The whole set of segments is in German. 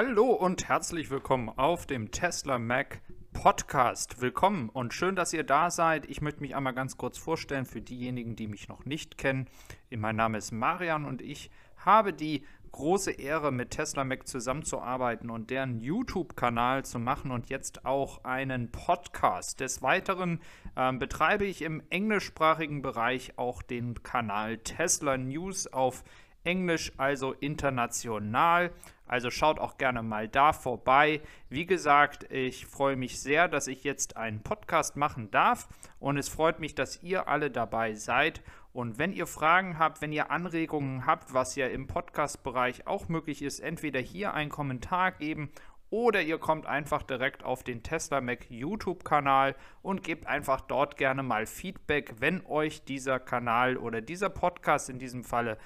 Hallo und herzlich willkommen auf dem Tesla Mac Podcast. Willkommen und schön, dass ihr da seid. Ich möchte mich einmal ganz kurz vorstellen für diejenigen, die mich noch nicht kennen. Mein Name ist Marian und ich habe die große Ehre, mit Tesla Mac zusammenzuarbeiten und deren YouTube-Kanal zu machen und jetzt auch einen Podcast. Des Weiteren äh, betreibe ich im englischsprachigen Bereich auch den Kanal Tesla News auf Englisch, also international. Also schaut auch gerne mal da vorbei. Wie gesagt, ich freue mich sehr, dass ich jetzt einen Podcast machen darf und es freut mich, dass ihr alle dabei seid. Und wenn ihr Fragen habt, wenn ihr Anregungen habt, was ja im Podcast-Bereich auch möglich ist, entweder hier einen Kommentar geben oder ihr kommt einfach direkt auf den Tesla Mac YouTube-Kanal und gebt einfach dort gerne mal Feedback, wenn euch dieser Kanal oder dieser Podcast in diesem Falle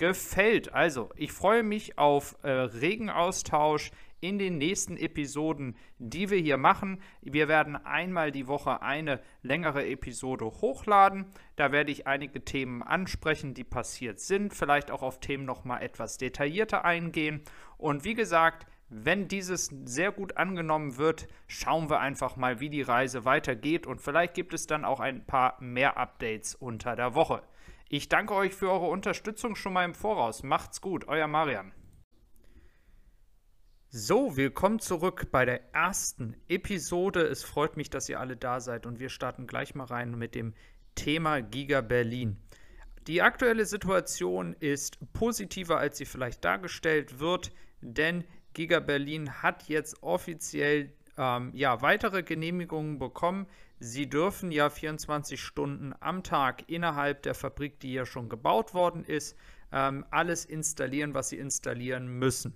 gefällt. Also, ich freue mich auf äh, regen in den nächsten Episoden, die wir hier machen. Wir werden einmal die Woche eine längere Episode hochladen. Da werde ich einige Themen ansprechen, die passiert sind, vielleicht auch auf Themen noch mal etwas detaillierter eingehen. Und wie gesagt, wenn dieses sehr gut angenommen wird, schauen wir einfach mal, wie die Reise weitergeht und vielleicht gibt es dann auch ein paar mehr Updates unter der Woche. Ich danke euch für eure Unterstützung schon mal im Voraus. Macht's gut, euer Marian. So, willkommen zurück bei der ersten Episode. Es freut mich, dass ihr alle da seid und wir starten gleich mal rein mit dem Thema Giga Berlin. Die aktuelle Situation ist positiver, als sie vielleicht dargestellt wird, denn Giga Berlin hat jetzt offiziell ähm, ja, weitere Genehmigungen bekommen. Sie dürfen ja 24 Stunden am Tag innerhalb der Fabrik, die ja schon gebaut worden ist, ähm, alles installieren, was Sie installieren müssen.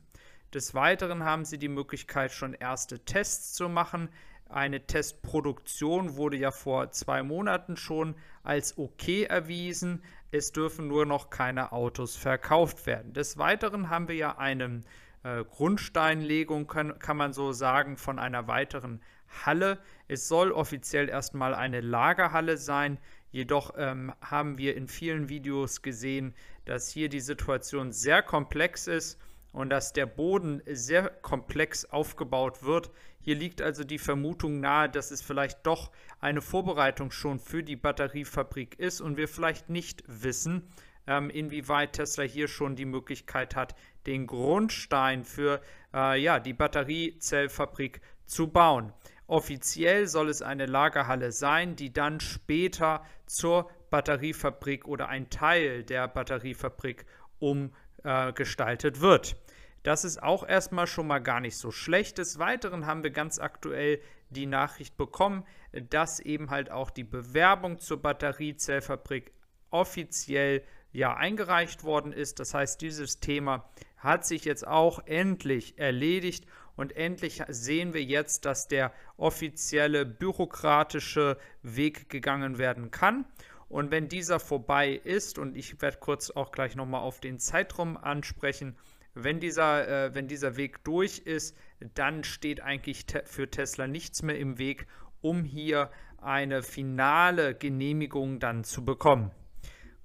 Des Weiteren haben Sie die Möglichkeit, schon erste Tests zu machen. Eine Testproduktion wurde ja vor zwei Monaten schon als okay erwiesen. Es dürfen nur noch keine Autos verkauft werden. Des Weiteren haben wir ja eine äh, Grundsteinlegung, kann, kann man so sagen, von einer weiteren Halle. Es soll offiziell erstmal eine Lagerhalle sein. Jedoch ähm, haben wir in vielen Videos gesehen, dass hier die Situation sehr komplex ist und dass der Boden sehr komplex aufgebaut wird. Hier liegt also die Vermutung nahe, dass es vielleicht doch eine Vorbereitung schon für die Batteriefabrik ist und wir vielleicht nicht wissen, ähm, inwieweit Tesla hier schon die Möglichkeit hat, den Grundstein für äh, ja, die Batteriezellfabrik zu bauen. Offiziell soll es eine Lagerhalle sein, die dann später zur Batteriefabrik oder ein Teil der Batteriefabrik umgestaltet äh, wird. Das ist auch erstmal schon mal gar nicht so schlecht. Des Weiteren haben wir ganz aktuell die Nachricht bekommen, dass eben halt auch die Bewerbung zur Batteriezellfabrik offiziell ja eingereicht worden ist. Das heißt, dieses Thema hat sich jetzt auch endlich erledigt und endlich sehen wir jetzt, dass der offizielle bürokratische Weg gegangen werden kann. Und wenn dieser vorbei ist, und ich werde kurz auch gleich nochmal auf den Zeitraum ansprechen, wenn dieser, äh, wenn dieser Weg durch ist, dann steht eigentlich te für Tesla nichts mehr im Weg, um hier eine finale Genehmigung dann zu bekommen.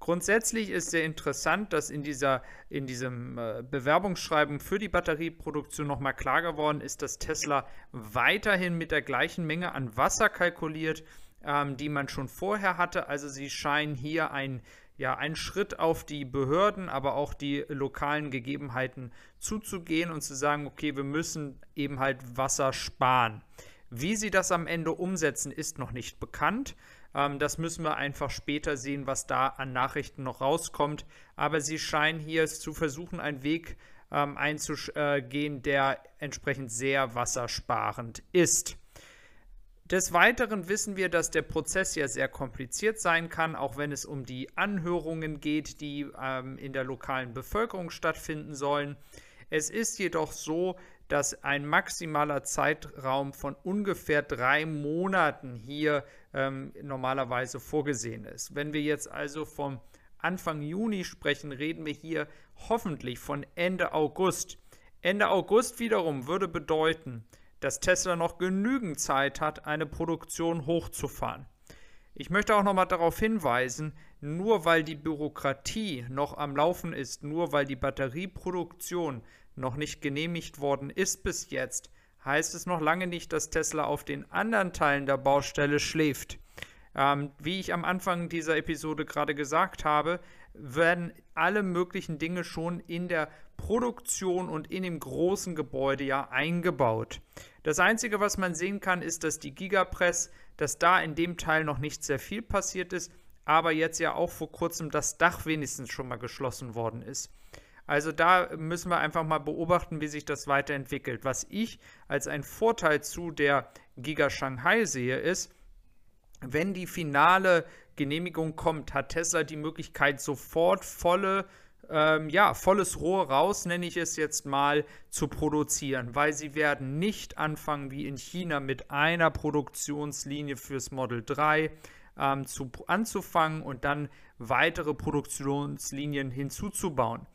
Grundsätzlich ist sehr interessant, dass in, dieser, in diesem äh, Bewerbungsschreiben für die Batterieproduktion nochmal klar geworden ist, dass Tesla weiterhin mit der gleichen Menge an Wasser kalkuliert, ähm, die man schon vorher hatte. Also sie scheinen hier ein, ja, einen Schritt auf die Behörden, aber auch die lokalen Gegebenheiten zuzugehen und zu sagen, okay, wir müssen eben halt Wasser sparen. Wie sie das am Ende umsetzen, ist noch nicht bekannt. Ähm, das müssen wir einfach später sehen, was da an Nachrichten noch rauskommt. Aber sie scheinen hier zu versuchen, einen Weg ähm, einzugehen, der entsprechend sehr wassersparend ist. Des Weiteren wissen wir, dass der Prozess ja sehr kompliziert sein kann, auch wenn es um die Anhörungen geht, die ähm, in der lokalen Bevölkerung stattfinden sollen. Es ist jedoch so, dass ein maximaler Zeitraum von ungefähr drei Monaten hier ähm, normalerweise vorgesehen ist. Wenn wir jetzt also vom Anfang Juni sprechen, reden wir hier hoffentlich von Ende August. Ende August wiederum würde bedeuten, dass Tesla noch genügend Zeit hat, eine Produktion hochzufahren. Ich möchte auch nochmal darauf hinweisen, nur weil die Bürokratie noch am Laufen ist, nur weil die Batterieproduktion noch nicht genehmigt worden ist bis jetzt, heißt es noch lange nicht, dass Tesla auf den anderen Teilen der Baustelle schläft. Ähm, wie ich am Anfang dieser Episode gerade gesagt habe, werden alle möglichen Dinge schon in der Produktion und in dem großen Gebäude ja eingebaut. Das Einzige, was man sehen kann, ist, dass die Gigapress, dass da in dem Teil noch nicht sehr viel passiert ist, aber jetzt ja auch vor kurzem das Dach wenigstens schon mal geschlossen worden ist. Also da müssen wir einfach mal beobachten, wie sich das weiterentwickelt. Was ich als einen Vorteil zu der Giga Shanghai sehe, ist, wenn die finale Genehmigung kommt, hat Tesla die Möglichkeit, sofort volle, ähm, ja, volles Rohr raus, nenne ich es jetzt mal, zu produzieren, weil sie werden nicht anfangen wie in China mit einer Produktionslinie fürs Model 3 ähm, zu, anzufangen und dann weitere Produktionslinien hinzuzubauen.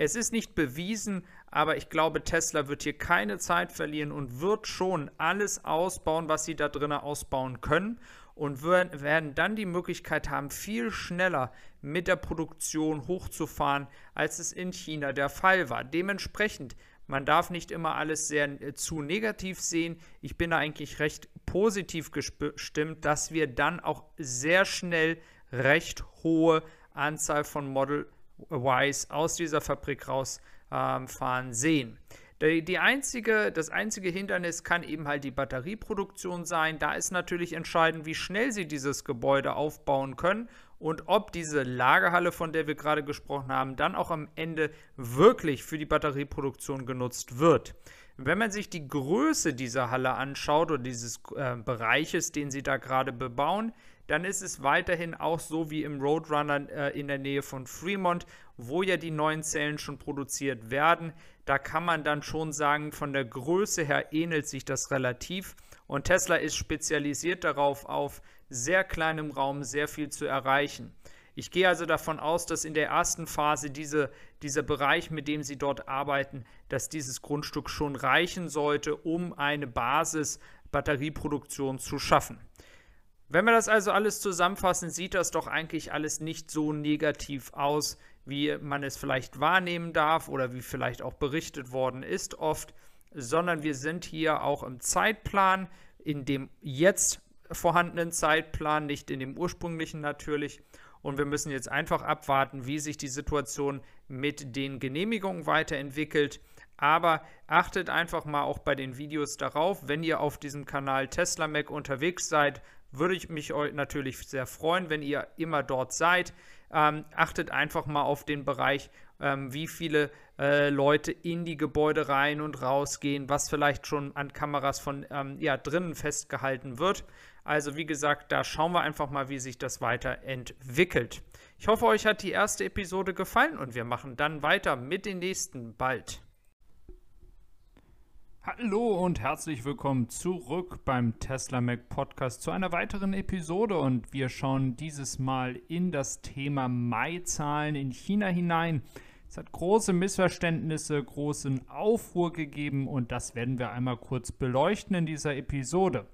Es ist nicht bewiesen, aber ich glaube, Tesla wird hier keine Zeit verlieren und wird schon alles ausbauen, was sie da drinnen ausbauen können und werden dann die Möglichkeit haben, viel schneller mit der Produktion hochzufahren, als es in China der Fall war. Dementsprechend, man darf nicht immer alles sehr äh, zu negativ sehen. Ich bin da eigentlich recht positiv gestimmt, dass wir dann auch sehr schnell recht hohe Anzahl von Model Ys aus dieser Fabrik rausfahren ähm, sehen. Die einzige, das einzige Hindernis kann eben halt die Batterieproduktion sein. Da ist natürlich entscheidend, wie schnell sie dieses Gebäude aufbauen können und ob diese Lagerhalle, von der wir gerade gesprochen haben, dann auch am Ende wirklich für die Batterieproduktion genutzt wird. Wenn man sich die Größe dieser Halle anschaut oder dieses äh, Bereiches, den sie da gerade bebauen, dann ist es weiterhin auch so wie im Roadrunner äh, in der Nähe von Fremont, wo ja die neuen Zellen schon produziert werden. Da kann man dann schon sagen, von der Größe her ähnelt sich das relativ. Und Tesla ist spezialisiert darauf, auf sehr kleinem Raum sehr viel zu erreichen. Ich gehe also davon aus, dass in der ersten Phase diese, dieser Bereich, mit dem Sie dort arbeiten, dass dieses Grundstück schon reichen sollte, um eine Basis Batterieproduktion zu schaffen. Wenn wir das also alles zusammenfassen, sieht das doch eigentlich alles nicht so negativ aus, wie man es vielleicht wahrnehmen darf oder wie vielleicht auch berichtet worden ist oft, sondern wir sind hier auch im Zeitplan, in dem jetzt vorhandenen Zeitplan, nicht in dem ursprünglichen natürlich. Und wir müssen jetzt einfach abwarten, wie sich die Situation mit den Genehmigungen weiterentwickelt. Aber achtet einfach mal auch bei den Videos darauf, wenn ihr auf diesem Kanal Tesla Mac unterwegs seid, würde ich mich natürlich sehr freuen, wenn ihr immer dort seid. Ähm, achtet einfach mal auf den Bereich, ähm, wie viele äh, Leute in die Gebäude rein und rausgehen, was vielleicht schon an Kameras von ähm, ja, drinnen festgehalten wird. Also wie gesagt, da schauen wir einfach mal, wie sich das weiterentwickelt. Ich hoffe, euch hat die erste Episode gefallen und wir machen dann weiter mit den nächsten bald. Hallo und herzlich willkommen zurück beim Tesla Mac Podcast zu einer weiteren Episode und wir schauen dieses Mal in das Thema Mai-Zahlen in China hinein. Es hat große Missverständnisse, großen Aufruhr gegeben und das werden wir einmal kurz beleuchten in dieser Episode.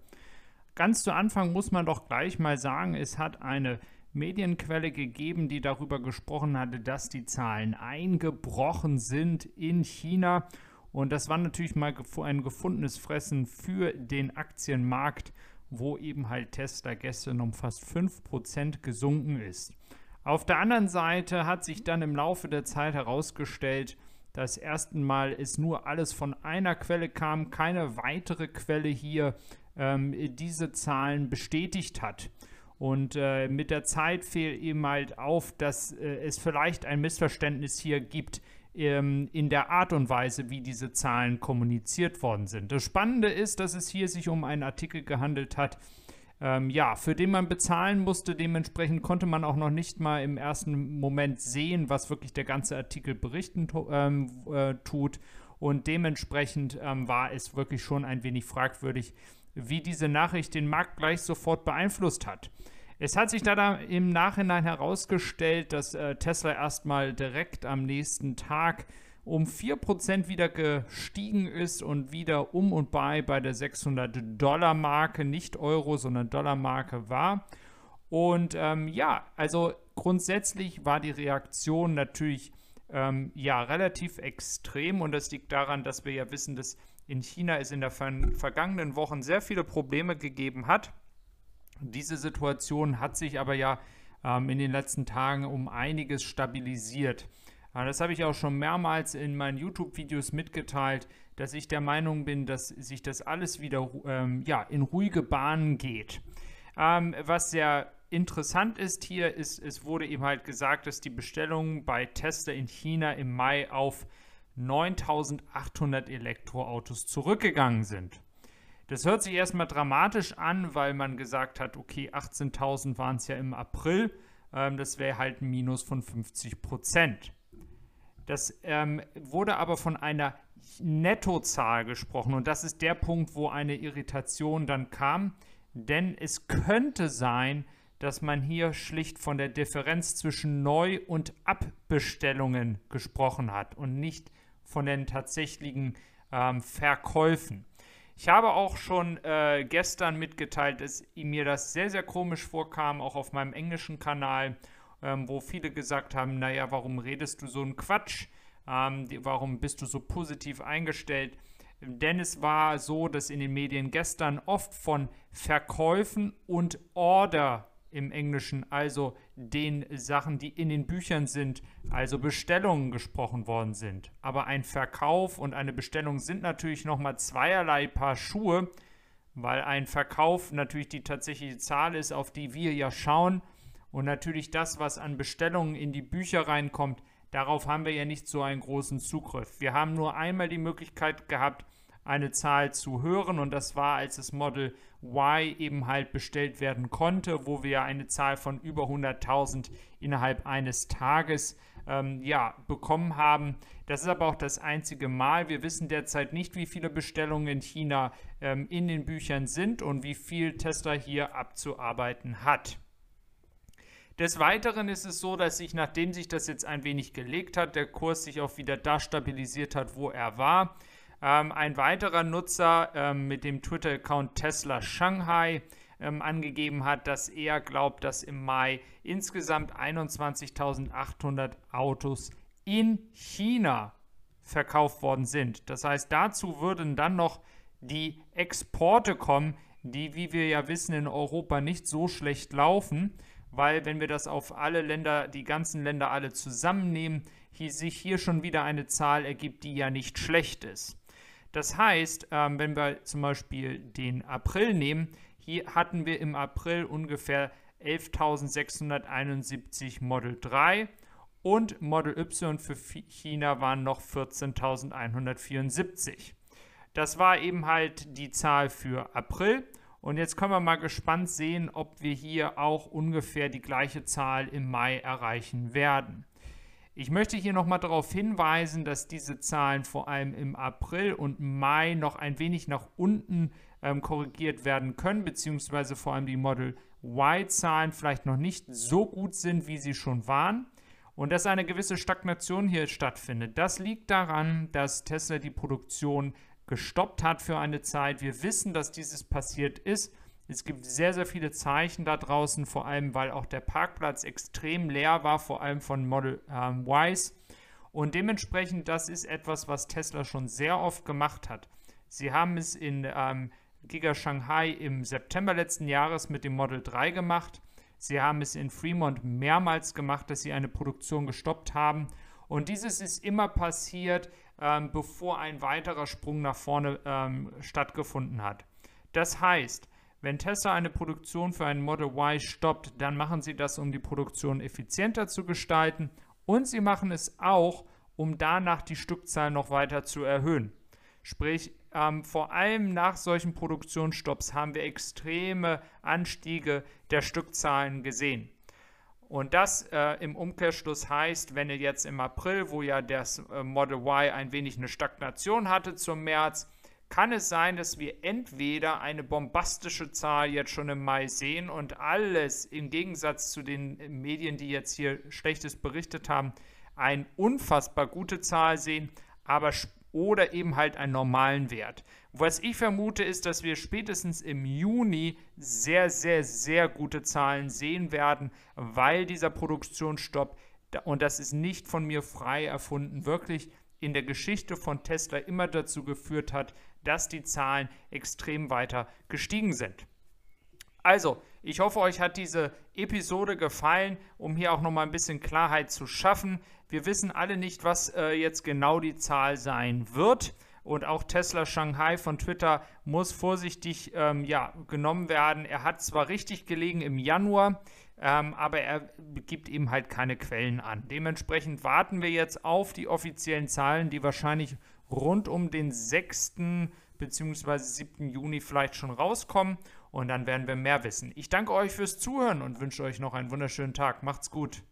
Ganz zu Anfang muss man doch gleich mal sagen, es hat eine Medienquelle gegeben, die darüber gesprochen hatte, dass die Zahlen eingebrochen sind in China und das war natürlich mal ein gefundenes Fressen für den Aktienmarkt, wo eben halt Tesla gestern um fast 5% gesunken ist. Auf der anderen Seite hat sich dann im Laufe der Zeit herausgestellt, dass ersten Mal es nur alles von einer Quelle kam, keine weitere Quelle hier ähm, diese Zahlen bestätigt hat. Und äh, mit der Zeit fiel eben halt auf, dass äh, es vielleicht ein Missverständnis hier gibt ähm, in der Art und Weise, wie diese Zahlen kommuniziert worden sind. Das Spannende ist, dass es hier sich um einen Artikel gehandelt hat, ähm, ja, für den man bezahlen musste. Dementsprechend konnte man auch noch nicht mal im ersten Moment sehen, was wirklich der ganze Artikel berichten ähm, äh, tut. Und dementsprechend ähm, war es wirklich schon ein wenig fragwürdig, wie diese Nachricht den Markt gleich sofort beeinflusst hat. Es hat sich da im Nachhinein herausgestellt, dass äh, Tesla erstmal direkt am nächsten Tag um 4% wieder gestiegen ist und wieder um und bei bei der 600-Dollar-Marke, nicht Euro, sondern Dollar-Marke war. Und ähm, ja, also grundsätzlich war die Reaktion natürlich ähm, ja relativ extrem und das liegt daran, dass wir ja wissen, dass in China es in den ver vergangenen Wochen sehr viele Probleme gegeben hat. Diese Situation hat sich aber ja ähm, in den letzten Tagen um einiges stabilisiert. Äh, das habe ich auch schon mehrmals in meinen YouTube-Videos mitgeteilt, dass ich der Meinung bin, dass sich das alles wieder ähm, ja, in ruhige Bahnen geht. Ähm, was sehr interessant ist hier, ist, es wurde eben halt gesagt, dass die Bestellungen bei Tesla in China im Mai auf 9800 Elektroautos zurückgegangen sind. Das hört sich erstmal dramatisch an, weil man gesagt hat, okay, 18.000 waren es ja im April. Ähm, das wäre halt ein Minus von 50 Prozent. Das ähm, wurde aber von einer Nettozahl gesprochen und das ist der Punkt, wo eine Irritation dann kam, denn es könnte sein, dass man hier schlicht von der Differenz zwischen Neu- und Abbestellungen gesprochen hat und nicht von den tatsächlichen ähm, Verkäufen. Ich habe auch schon äh, gestern mitgeteilt, dass mir das sehr, sehr komisch vorkam, auch auf meinem englischen Kanal, ähm, wo viele gesagt haben, naja, warum redest du so einen Quatsch? Ähm, warum bist du so positiv eingestellt? Denn es war so, dass in den Medien gestern oft von Verkäufen und Order im Englischen, also den Sachen, die in den Büchern sind, also Bestellungen gesprochen worden sind. Aber ein Verkauf und eine Bestellung sind natürlich nochmal zweierlei Paar Schuhe, weil ein Verkauf natürlich die tatsächliche Zahl ist, auf die wir ja schauen. Und natürlich das, was an Bestellungen in die Bücher reinkommt, darauf haben wir ja nicht so einen großen Zugriff. Wir haben nur einmal die Möglichkeit gehabt, eine Zahl zu hören und das war, als das Model Y eben halt bestellt werden konnte, wo wir eine Zahl von über 100.000 innerhalb eines Tages ähm, ja, bekommen haben. Das ist aber auch das einzige Mal. Wir wissen derzeit nicht, wie viele Bestellungen in China ähm, in den Büchern sind und wie viel Tesla hier abzuarbeiten hat. Des Weiteren ist es so, dass sich, nachdem sich das jetzt ein wenig gelegt hat, der Kurs sich auch wieder da stabilisiert hat, wo er war. Ähm, ein weiterer Nutzer ähm, mit dem Twitter-Account Tesla Shanghai ähm, angegeben hat, dass er glaubt, dass im Mai insgesamt 21.800 Autos in China verkauft worden sind. Das heißt, dazu würden dann noch die Exporte kommen, die, wie wir ja wissen, in Europa nicht so schlecht laufen, weil wenn wir das auf alle Länder, die ganzen Länder alle zusammennehmen, hier, sich hier schon wieder eine Zahl ergibt, die ja nicht schlecht ist. Das heißt, ähm, wenn wir zum Beispiel den April nehmen, hier hatten wir im April ungefähr 11.671 Model 3 und Model Y für China waren noch 14.174. Das war eben halt die Zahl für April. Und jetzt können wir mal gespannt sehen, ob wir hier auch ungefähr die gleiche Zahl im Mai erreichen werden. Ich möchte hier nochmal darauf hinweisen, dass diese Zahlen vor allem im April und Mai noch ein wenig nach unten ähm, korrigiert werden können, beziehungsweise vor allem die Model Y-Zahlen vielleicht noch nicht so gut sind, wie sie schon waren. Und dass eine gewisse Stagnation hier stattfindet. Das liegt daran, dass Tesla die Produktion gestoppt hat für eine Zeit. Wir wissen, dass dieses passiert ist es gibt sehr, sehr viele Zeichen da draußen, vor allem weil auch der Parkplatz extrem leer war, vor allem von Model ähm, Ys. Und dementsprechend, das ist etwas, was Tesla schon sehr oft gemacht hat. Sie haben es in ähm, Giga Shanghai im September letzten Jahres mit dem Model 3 gemacht. Sie haben es in Fremont mehrmals gemacht, dass sie eine Produktion gestoppt haben. Und dieses ist immer passiert, ähm, bevor ein weiterer Sprung nach vorne ähm, stattgefunden hat. Das heißt, wenn Tesla eine Produktion für ein Model Y stoppt, dann machen sie das, um die Produktion effizienter zu gestalten und sie machen es auch, um danach die Stückzahl noch weiter zu erhöhen. Sprich, ähm, vor allem nach solchen Produktionsstopps haben wir extreme Anstiege der Stückzahlen gesehen. Und das äh, im Umkehrschluss heißt, wenn ihr jetzt im April, wo ja das äh, Model Y ein wenig eine Stagnation hatte zum März, kann es sein, dass wir entweder eine bombastische Zahl jetzt schon im Mai sehen und alles im Gegensatz zu den Medien, die jetzt hier Schlechtes berichtet haben, eine unfassbar gute Zahl sehen, aber oder eben halt einen normalen Wert. Was ich vermute, ist, dass wir spätestens im Juni sehr, sehr, sehr gute Zahlen sehen werden, weil dieser Produktionsstopp und das ist nicht von mir frei erfunden, wirklich in der Geschichte von Tesla immer dazu geführt hat, dass die Zahlen extrem weiter gestiegen sind. Also, ich hoffe, euch hat diese Episode gefallen, um hier auch nochmal ein bisschen Klarheit zu schaffen. Wir wissen alle nicht, was äh, jetzt genau die Zahl sein wird. Und auch Tesla Shanghai von Twitter muss vorsichtig ähm, ja, genommen werden. Er hat zwar richtig gelegen im Januar, ähm, aber er gibt eben halt keine Quellen an. Dementsprechend warten wir jetzt auf die offiziellen Zahlen, die wahrscheinlich rund um den 6. bzw. 7. Juni vielleicht schon rauskommen. Und dann werden wir mehr wissen. Ich danke euch fürs Zuhören und wünsche euch noch einen wunderschönen Tag. Macht's gut.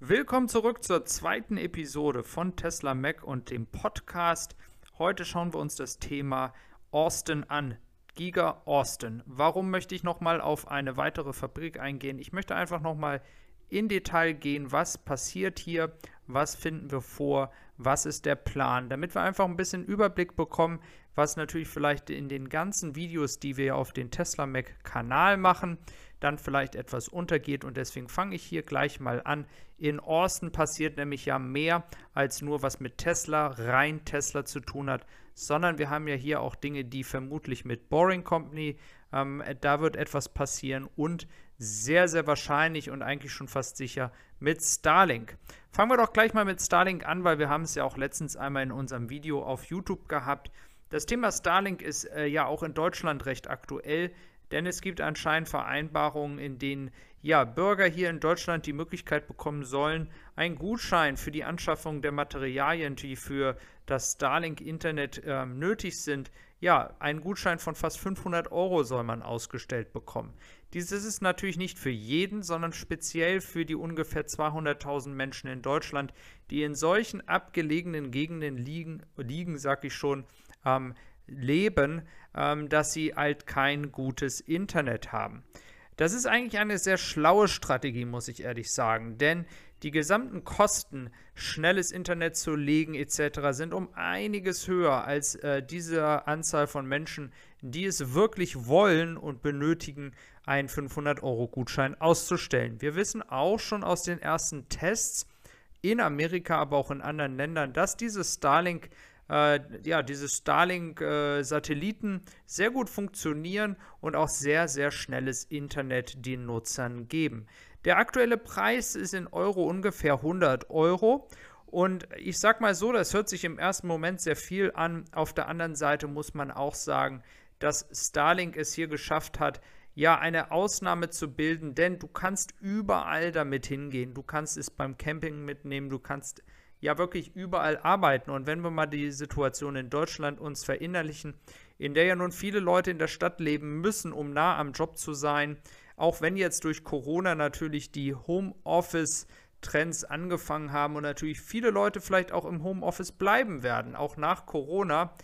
Willkommen zurück zur zweiten Episode von Tesla Mac und dem Podcast. Heute schauen wir uns das Thema Austin an. Giga Austin. Warum möchte ich nochmal auf eine weitere Fabrik eingehen? Ich möchte einfach nochmal in Detail gehen, was passiert hier, was finden wir vor, was ist der Plan, damit wir einfach ein bisschen Überblick bekommen, was natürlich vielleicht in den ganzen Videos, die wir auf den Tesla Mac Kanal machen, dann vielleicht etwas untergeht und deswegen fange ich hier gleich mal an. In Austin passiert nämlich ja mehr als nur was mit Tesla, rein Tesla zu tun hat, sondern wir haben ja hier auch Dinge, die vermutlich mit Boring Company, ähm, da wird etwas passieren und sehr, sehr wahrscheinlich und eigentlich schon fast sicher mit Starlink. Fangen wir doch gleich mal mit Starlink an, weil wir haben es ja auch letztens einmal in unserem Video auf YouTube gehabt. Das Thema Starlink ist äh, ja auch in Deutschland recht aktuell, denn es gibt anscheinend Vereinbarungen, in denen ja, Bürger hier in Deutschland die Möglichkeit bekommen sollen, einen Gutschein für die Anschaffung der Materialien, die für das Starlink-Internet äh, nötig sind, ja, einen Gutschein von fast 500 Euro soll man ausgestellt bekommen. Dieses ist natürlich nicht für jeden, sondern speziell für die ungefähr 200.000 Menschen in Deutschland, die in solchen abgelegenen Gegenden liegen, liegen sag ich schon, ähm, leben, ähm, dass sie halt kein gutes Internet haben. Das ist eigentlich eine sehr schlaue Strategie, muss ich ehrlich sagen, denn die gesamten Kosten, schnelles Internet zu legen etc., sind um einiges höher als äh, diese Anzahl von Menschen, die es wirklich wollen und benötigen, einen 500-Euro-Gutschein auszustellen. Wir wissen auch schon aus den ersten Tests in Amerika, aber auch in anderen Ländern, dass dieses Starlink äh, ja, diese Starlink-Satelliten äh, sehr gut funktionieren und auch sehr, sehr schnelles Internet den Nutzern geben. Der aktuelle Preis ist in Euro ungefähr 100 Euro. Und ich sag mal so, das hört sich im ersten Moment sehr viel an. Auf der anderen Seite muss man auch sagen, dass Starlink es hier geschafft hat, ja, eine Ausnahme zu bilden, denn du kannst überall damit hingehen. Du kannst es beim Camping mitnehmen, du kannst ja wirklich überall arbeiten. Und wenn wir mal die Situation in Deutschland uns verinnerlichen, in der ja nun viele Leute in der Stadt leben müssen, um nah am Job zu sein, auch wenn jetzt durch Corona natürlich die Homeoffice-Trends angefangen haben und natürlich viele Leute vielleicht auch im Homeoffice bleiben werden, auch nach Corona,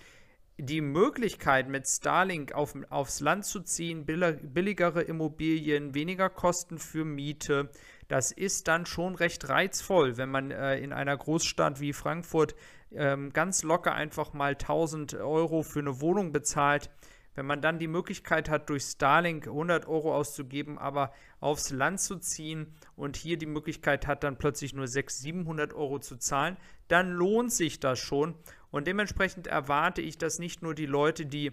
die Möglichkeit mit Starlink auf, aufs Land zu ziehen, billigere Immobilien, weniger Kosten für Miete, das ist dann schon recht reizvoll, wenn man äh, in einer Großstadt wie Frankfurt ähm, ganz locker einfach mal 1000 Euro für eine Wohnung bezahlt. Wenn man dann die Möglichkeit hat, durch Starlink 100 Euro auszugeben, aber aufs Land zu ziehen und hier die Möglichkeit hat, dann plötzlich nur 600, 700 Euro zu zahlen, dann lohnt sich das schon. Und dementsprechend erwarte ich, dass nicht nur die Leute, die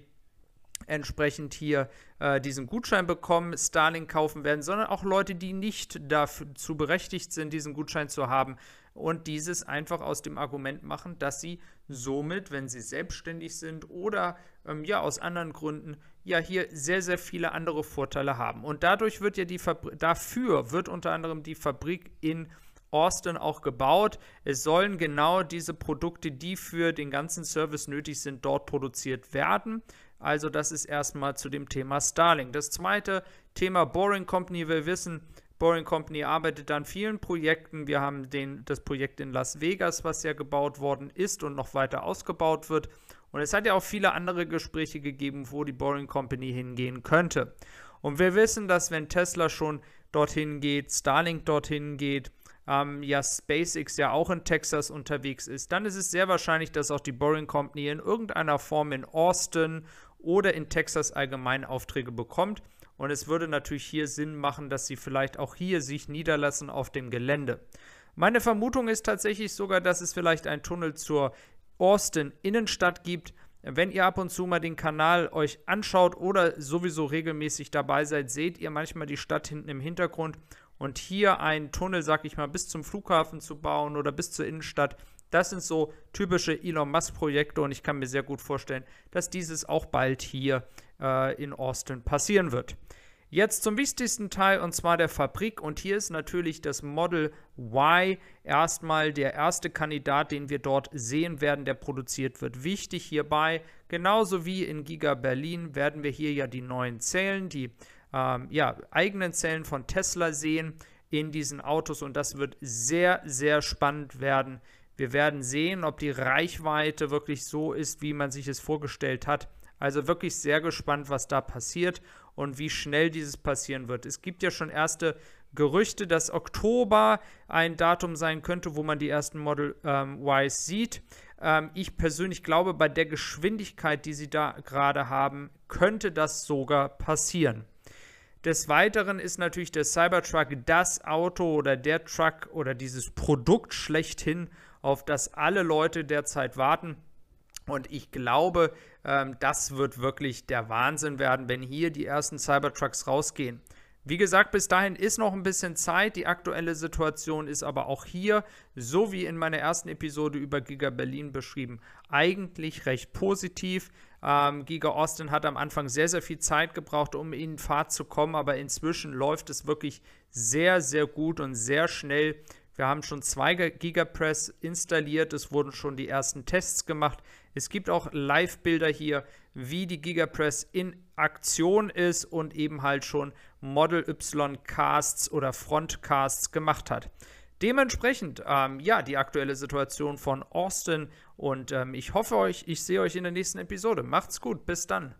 entsprechend hier äh, diesen Gutschein bekommen, Starlink kaufen werden, sondern auch Leute, die nicht dazu berechtigt sind, diesen Gutschein zu haben und dieses einfach aus dem Argument machen, dass sie somit, wenn sie selbstständig sind oder ähm, ja aus anderen Gründen, ja hier sehr, sehr viele andere Vorteile haben. Und dadurch wird ja die Fabri dafür wird unter anderem die Fabrik in Austin auch gebaut. Es sollen genau diese Produkte, die für den ganzen Service nötig sind, dort produziert werden. Also das ist erstmal zu dem Thema Starlink. Das zweite Thema Boring Company. Wir wissen, Boring Company arbeitet an vielen Projekten. Wir haben den, das Projekt in Las Vegas, was ja gebaut worden ist und noch weiter ausgebaut wird. Und es hat ja auch viele andere Gespräche gegeben, wo die Boring Company hingehen könnte. Und wir wissen, dass wenn Tesla schon dorthin geht, Starlink dorthin geht, ähm, ja SpaceX ja auch in Texas unterwegs ist, dann ist es sehr wahrscheinlich, dass auch die Boring Company in irgendeiner Form in Austin oder in Texas allgemein Aufträge bekommt. Und es würde natürlich hier Sinn machen, dass sie vielleicht auch hier sich niederlassen auf dem Gelände. Meine Vermutung ist tatsächlich sogar, dass es vielleicht einen Tunnel zur Austin Innenstadt gibt. Wenn ihr ab und zu mal den Kanal euch anschaut oder sowieso regelmäßig dabei seid, seht ihr manchmal die Stadt hinten im Hintergrund und hier einen Tunnel, sag ich mal, bis zum Flughafen zu bauen oder bis zur Innenstadt. Das sind so typische Elon Musk-Projekte und ich kann mir sehr gut vorstellen, dass dieses auch bald hier äh, in Austin passieren wird. Jetzt zum wichtigsten Teil und zwar der Fabrik. Und hier ist natürlich das Model Y erstmal der erste Kandidat, den wir dort sehen werden, der produziert wird. Wichtig hierbei, genauso wie in Giga Berlin, werden wir hier ja die neuen Zellen, die ähm, ja, eigenen Zellen von Tesla sehen in diesen Autos. Und das wird sehr, sehr spannend werden. Wir werden sehen, ob die Reichweite wirklich so ist, wie man sich es vorgestellt hat. Also wirklich sehr gespannt, was da passiert und wie schnell dieses passieren wird. Es gibt ja schon erste Gerüchte, dass Oktober ein Datum sein könnte, wo man die ersten Model ähm, Ys sieht. Ähm, ich persönlich glaube, bei der Geschwindigkeit, die sie da gerade haben, könnte das sogar passieren. Des Weiteren ist natürlich der Cybertruck das Auto oder der Truck oder dieses Produkt schlechthin, auf das alle Leute derzeit warten. Und ich glaube, ähm, das wird wirklich der Wahnsinn werden, wenn hier die ersten Cybertrucks rausgehen. Wie gesagt, bis dahin ist noch ein bisschen Zeit. Die aktuelle Situation ist aber auch hier, so wie in meiner ersten Episode über Giga Berlin beschrieben, eigentlich recht positiv. Ähm, Giga Austin hat am Anfang sehr, sehr viel Zeit gebraucht, um in Fahrt zu kommen, aber inzwischen läuft es wirklich sehr, sehr gut und sehr schnell. Wir haben schon zwei Gigapress installiert, es wurden schon die ersten Tests gemacht. Es gibt auch Live-Bilder hier, wie die Gigapress in Aktion ist und eben halt schon Model Y Casts oder Frontcasts gemacht hat. Dementsprechend, ähm, ja, die aktuelle Situation von Austin und ähm, ich hoffe euch, ich sehe euch in der nächsten Episode. Macht's gut, bis dann.